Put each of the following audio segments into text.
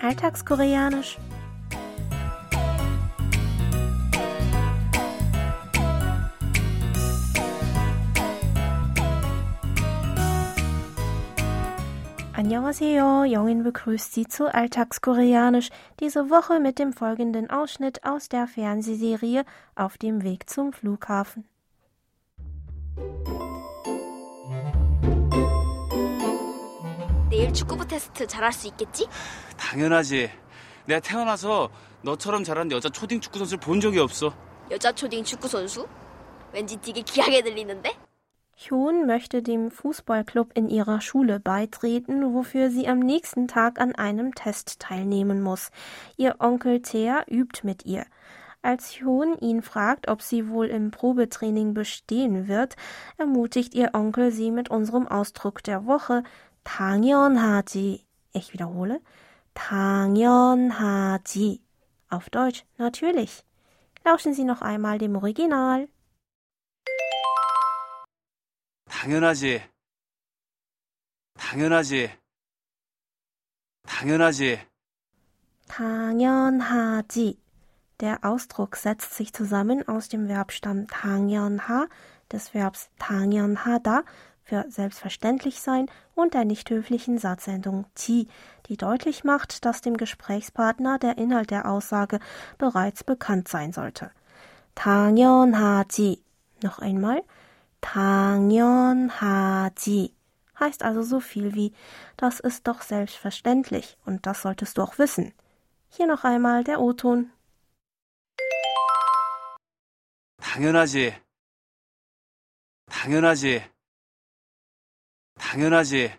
Alltagskoreanisch. Annyeonghaseyo, Jongin begrüßt Sie zu Alltagskoreanisch, diese Woche mit dem folgenden Ausschnitt aus der Fernsehserie Auf dem Weg zum Flughafen. 내일 축구부 테스트 잘할 수 있겠지? 당연하지. 내가 태어나서 너처럼 잘하는 여자 초딩 축구 선수를 본 적이 없어. 여자 초딩 축구 선수? 왠지 되게 귀하게 들리는데? Hyun möchte dem Fußballclub in ihrer Schule beitreten, wofür sie am nächsten Tag an einem Test teilnehmen muss. Ihr Onkel Thea übt mit ihr. Als Hyun ihn fragt, ob sie wohl im Probetraining bestehen wird, ermutigt ihr Onkel sie mit unserem Ausdruck der Woche 당연하지. Ich wiederhole. 당연하지. Auf Deutsch natürlich. Lauschen Sie noch einmal dem Original. 당연하지. 당연하지. 당연하지. 당연하지. Der Ausdruck setzt sich zusammen aus dem Verbstamm 당연하, des Verbs 당연하다 für selbstverständlich sein und der nicht höflichen Satzendung 지, die deutlich macht, dass dem Gesprächspartner der Inhalt der Aussage bereits bekannt sein sollte. 당연하지. Noch einmal. 당연하지 heißt also so viel wie das ist doch selbstverständlich und das solltest du auch wissen. Hier noch einmal der O-Ton. 당연하지. 당연하지. 당연하지.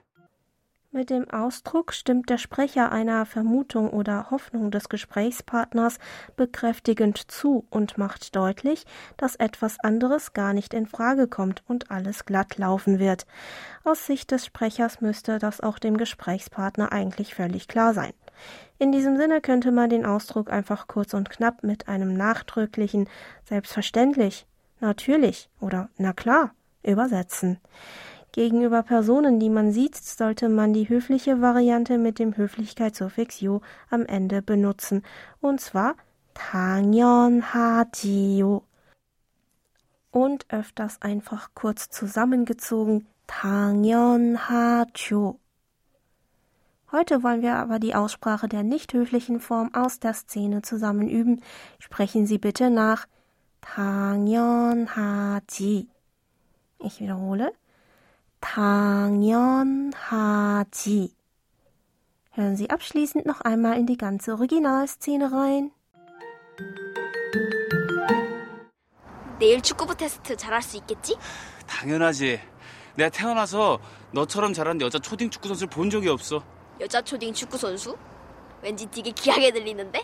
Mit dem Ausdruck stimmt der Sprecher einer Vermutung oder Hoffnung des Gesprächspartners bekräftigend zu und macht deutlich, dass etwas anderes gar nicht in Frage kommt und alles glatt laufen wird. Aus Sicht des Sprechers müsste das auch dem Gesprächspartner eigentlich völlig klar sein. In diesem Sinne könnte man den Ausdruck einfach kurz und knapp mit einem nachdrücklichen Selbstverständlich, natürlich oder na klar übersetzen. Gegenüber Personen, die man sieht, sollte man die höfliche Variante mit dem Höflichkeitssuffix 요 am Ende benutzen, und zwar 당연하지요. Und öfters einfach kurz zusammengezogen 당연하죠. Heute wollen wir aber die Aussprache der nicht höflichen Form aus der Szene zusammen üben. Sprechen Sie bitte nach 당연하지. Ich wiederhole. 당연하지. Hören Sie abschließend noch einmal in die ganze Originalszene rein. 내일 축구부 테스트 잘할 수 있겠지? 당연하지. 내가 태어나서 너처럼 잘하는 여자 초딩 축구 선수를 본 적이 없어. 여자 초딩 축구 선수? 왠지 되게 귀하게 들리는데?